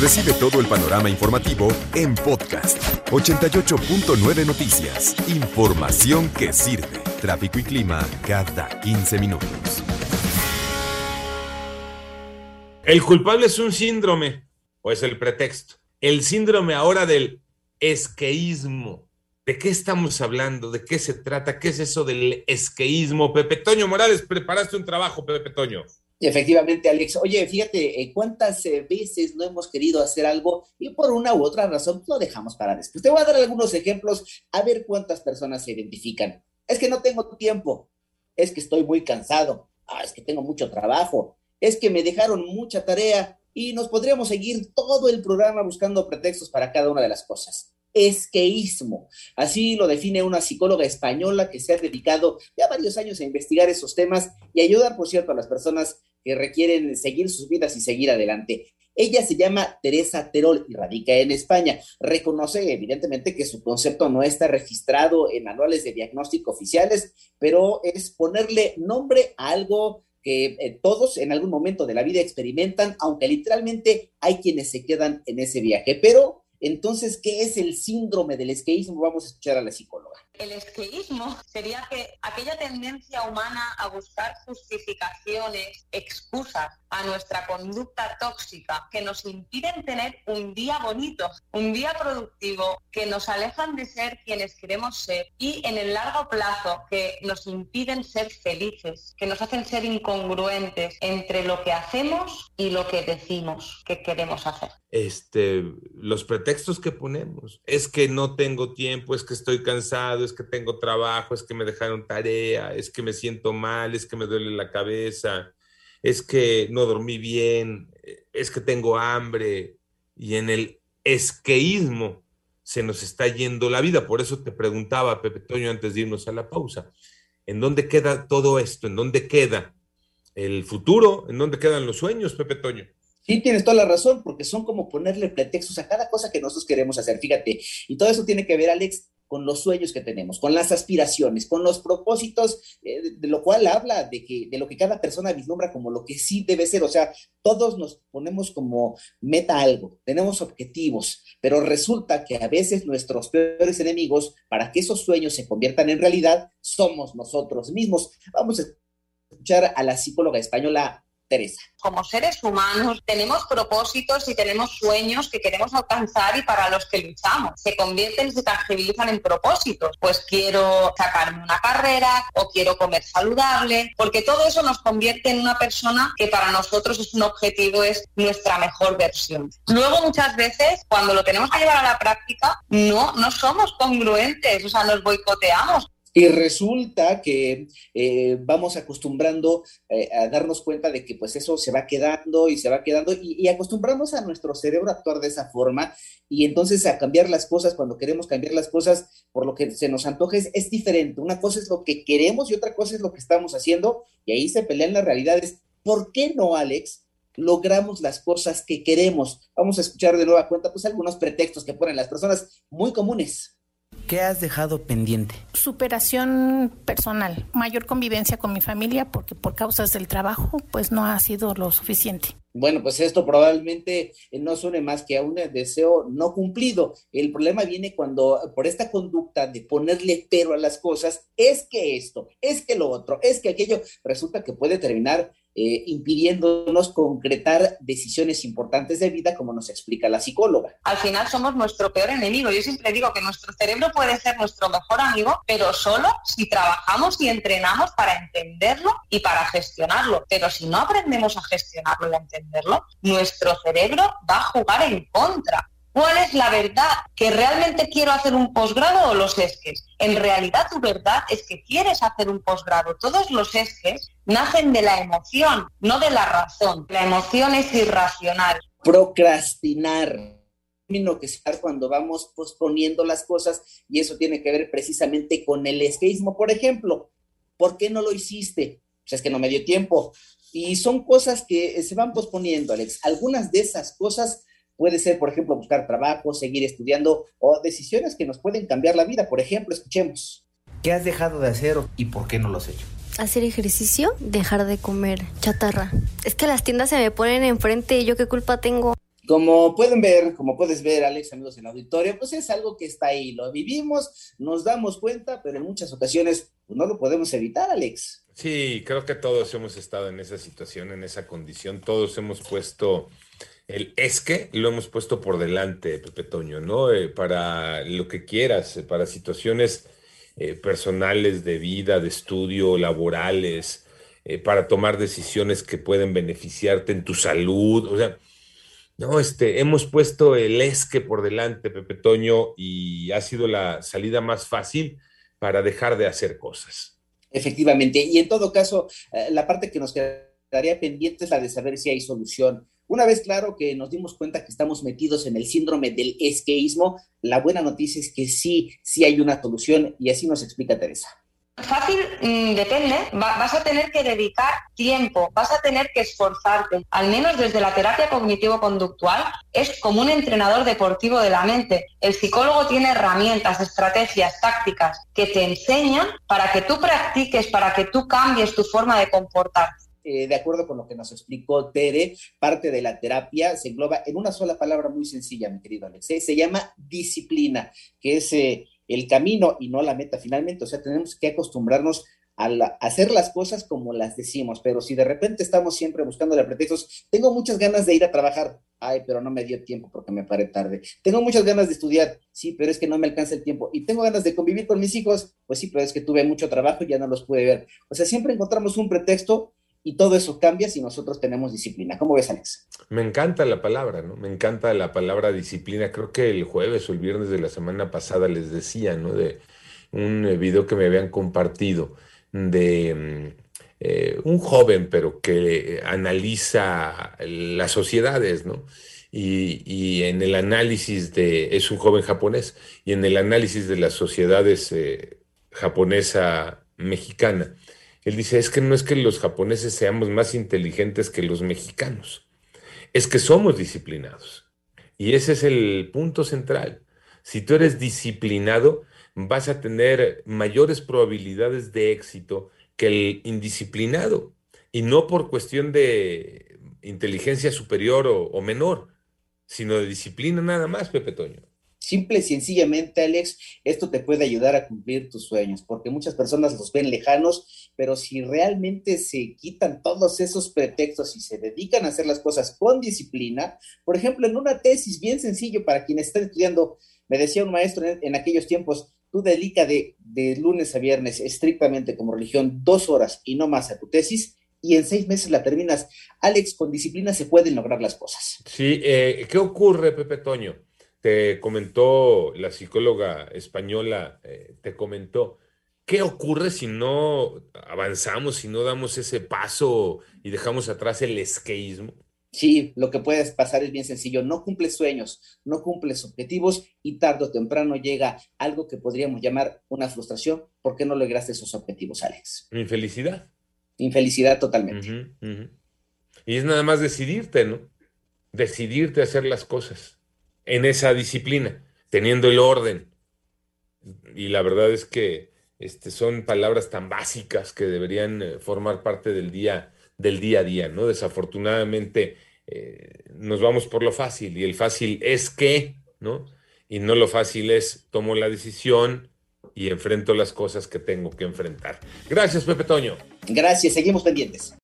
Recibe todo el panorama informativo en podcast 88.9 Noticias. Información que sirve. Tráfico y clima cada 15 minutos. El culpable es un síndrome, o es el pretexto. El síndrome ahora del esqueísmo. ¿De qué estamos hablando? ¿De qué se trata? ¿Qué es eso del esqueísmo? Pepe Toño Morales, preparaste un trabajo, Pepe Toño. Efectivamente, Alex. Oye, fíjate, eh, ¿cuántas eh, veces no hemos querido hacer algo y por una u otra razón lo dejamos para después? Te voy a dar algunos ejemplos a ver cuántas personas se identifican. Es que no tengo tiempo, es que estoy muy cansado, ah, es que tengo mucho trabajo, es que me dejaron mucha tarea y nos podríamos seguir todo el programa buscando pretextos para cada una de las cosas esqueísmo. Así lo define una psicóloga española que se ha dedicado ya varios años a investigar esos temas y ayudar, por cierto, a las personas que requieren seguir sus vidas y seguir adelante. Ella se llama Teresa Terol y radica en España. Reconoce evidentemente que su concepto no está registrado en manuales de diagnóstico oficiales, pero es ponerle nombre a algo que eh, todos en algún momento de la vida experimentan, aunque literalmente hay quienes se quedan en ese viaje. Pero entonces, ¿qué es el síndrome del esqueísmo? Vamos a escuchar a la psicóloga. El esqueísmo sería que aquella tendencia humana a buscar justificaciones, excusas a nuestra conducta tóxica que nos impiden tener un día bonito, un día productivo, que nos alejan de ser quienes queremos ser y en el largo plazo que nos impiden ser felices, que nos hacen ser incongruentes entre lo que hacemos y lo que decimos que queremos hacer. Este, los pretextos que ponemos, es que no tengo tiempo, es que estoy cansado, es que tengo trabajo, es que me dejaron tarea, es que me siento mal, es que me duele la cabeza, es que no dormí bien, es que tengo hambre. Y en el esqueísmo se nos está yendo la vida. Por eso te preguntaba, Pepe Toño, antes de irnos a la pausa, ¿en dónde queda todo esto? ¿En dónde queda el futuro? ¿En dónde quedan los sueños, Pepe Toño? Sí, tienes toda la razón, porque son como ponerle pretextos a cada cosa que nosotros queremos hacer, fíjate. Y todo eso tiene que ver, Alex, con los sueños que tenemos, con las aspiraciones, con los propósitos, eh, de, lo cual habla de, que, de lo que cada persona vislumbra como lo que sí debe ser. O sea, todos nos ponemos como meta algo, tenemos objetivos, pero resulta que a veces nuestros peores enemigos, para que esos sueños se conviertan en realidad, somos nosotros mismos. Vamos a escuchar a la psicóloga española Como seres humanos tenemos propósitos y tenemos sueños que queremos alcanzar y para los que luchamos. Se convierten, se tangibilizan en propósitos. Pues quiero sacarme una carrera o quiero comer saludable, porque todo eso nos convierte en una persona que para nosotros es un objetivo, es nuestra mejor versión. Luego muchas veces cuando lo tenemos que llevar a la práctica, no, no somos congruentes, o sea, nos boicoteamos. Y resulta que eh, vamos acostumbrando eh, a darnos cuenta de que pues eso se va quedando y se va quedando y, acostumbramos a nuestro cerebro a actuar de esa forma y entonces a cambiar las cosas cuando queremos cambiar las cosas por lo que se nos antoje es, es diferente. Una cosa es lo que queremos y otra cosa es lo que estamos haciendo y ahí se pelean las realidades. ¿Por qué no, Alex? logramos las cosas que queremos. Vamos a escuchar de nueva cuenta pues algunos pretextos que ponen las personas muy comunes. ¿Qué has dejado pendiente? Superación personal, mayor convivencia con mi familia porque por causas del trabajo pues no ha sido lo suficiente. Bueno, pues esto probablemente no suene más que a un deseo no cumplido. El problema viene cuando por esta conducta de ponerle pero a las cosas, es que esto, es que lo otro, es que aquello, resulta que puede terminar eh, impidiéndonos concretar decisiones importantes de vida, como nos explica la psicóloga. Al final somos nuestro peor enemigo. Yo siempre digo que nuestro cerebro puede ser nuestro mejor amigo, pero solo si trabajamos y entrenamos para entenderlo y para gestionarlo. Pero si no aprendemos a gestionarlo y a entenderlo, nuestro cerebro va a jugar en contra. ¿Cuál es la verdad? ¿Que realmente quiero hacer un posgrado o los esques? En realidad tu verdad es que quieres hacer un posgrado. Todos los esques nacen de la emoción, no de la razón. La emoción es irracional. Procrastinar que estar cuando vamos posponiendo las cosas y eso tiene que ver precisamente con el esqueísmo. Por ejemplo, ¿por qué no lo hiciste? Pues es que no me dio tiempo. Y son cosas que se van posponiendo, Alex. Algunas de esas cosas Puede ser, por ejemplo, buscar trabajo, seguir estudiando o decisiones que nos pueden cambiar la vida. Por ejemplo, escuchemos. ¿Qué has dejado de hacer y por qué no lo has hecho? Hacer ejercicio, dejar de comer chatarra. Es que las tiendas se me ponen enfrente y yo qué culpa tengo. Como pueden ver, como puedes ver, Alex, amigos en el auditorio, pues es algo que está ahí, lo vivimos, nos damos cuenta, pero en muchas ocasiones pues no lo podemos evitar, Alex. Sí, creo que todos hemos estado en esa situación, en esa condición, todos hemos puesto el es que lo hemos puesto por delante, Pepe Toño, ¿no? Eh, para lo que quieras, eh, para situaciones eh, personales de vida, de estudio, laborales, para tomar decisiones que pueden beneficiarte en tu salud, o sea no, este, hemos puesto el esque por delante, Pepe Toño, y ha sido la salida más fácil para dejar de hacer cosas. Efectivamente, y en todo caso, eh, la parte que nos quedaría pendiente es la de saber si hay solución. Una vez claro que nos dimos cuenta que estamos metidos en el síndrome del esqueísmo, la buena noticia es que sí, sí hay una solución y así nos explica Teresa. Fácil mm, depende, vas a tener que dedicar tiempo, vas a tener que esforzarte, al menos desde la terapia cognitivo-conductual, es como un entrenador deportivo de la mente. El psicólogo tiene herramientas, estrategias, tácticas que te enseñan para que tú practiques, para que tú cambies tu forma de comportarte. Eh, de acuerdo con lo que nos explicó Tere, parte de la terapia se engloba en una sola palabra muy sencilla, mi querido Alex, se llama disciplina, que es... Eh, el camino y no la meta finalmente. O sea, tenemos que acostumbrarnos a, hacer las cosas como las decimos, pero si de repente estamos siempre buscando pretextos, tengo muchas ganas de ir a trabajar, ay, pero no me dio tiempo porque me paré tarde. Tengo muchas ganas de estudiar, sí, pero es que no me alcanza el tiempo. Y tengo ganas de convivir con mis hijos, pues sí, pero es que tuve mucho trabajo y ya no los pude ver. O sea, siempre encontramos un pretexto y todo eso cambia si nosotros tenemos disciplina. ¿Cómo ves, Alex? Me encanta la palabra, ¿no? Me encanta la palabra disciplina. Creo que el jueves o el viernes de la semana pasada les decía, ¿no? De un eh, video que me habían compartido de mm, eh, un joven, pero que analiza las sociedades, ¿no? Y, en el análisis de, es un joven japonés, y en el análisis de las sociedades eh, japonesa mexicana, él dice, es que no es que los japoneses seamos más inteligentes que los mexicanos, es que somos disciplinados. Y ese es el punto central. Si tú eres disciplinado, vas a tener mayores probabilidades de éxito que el indisciplinado. Y no por cuestión de inteligencia superior o, menor, sino de disciplina nada más, Pepe Toño. Simple y sencillamente, Alex, esto te puede ayudar a cumplir tus sueños, porque muchas personas los ven lejanos, pero si realmente se quitan todos esos pretextos y se dedican a hacer las cosas con disciplina, por ejemplo, en una tesis bien sencillo para quienes están estudiando, me decía un maestro en, aquellos tiempos, tú dedica de, de lunes a viernes estrictamente como religión dos horas y no más a tu tesis, y en seis meses la terminas. Alex, con disciplina se pueden lograr las cosas. Sí, eh, ¿qué ocurre, Pepe Toño? te comentó la psicóloga española, eh, te comentó, ¿qué ocurre si no avanzamos, si no damos ese paso y dejamos atrás el esqueísmo? Sí, lo que puede pasar es bien sencillo, no cumples sueños, no cumples objetivos y tarde o temprano llega algo que podríamos llamar una frustración. ¿Por qué no lograste esos objetivos, Alex? Infelicidad. Infelicidad totalmente. Y es nada más decidirte, ¿no? Decidirte a hacer las cosas en esa disciplina, teniendo el orden. Y la verdad es que este, son palabras tan básicas que deberían eh, formar parte del día, del día a día, ¿no? Desafortunadamente eh, nos vamos por lo fácil y el fácil es que, ¿no? Y no lo fácil es tomo la decisión y enfrento las cosas que tengo que enfrentar. Gracias, Pepe Toño. Gracias, seguimos pendientes.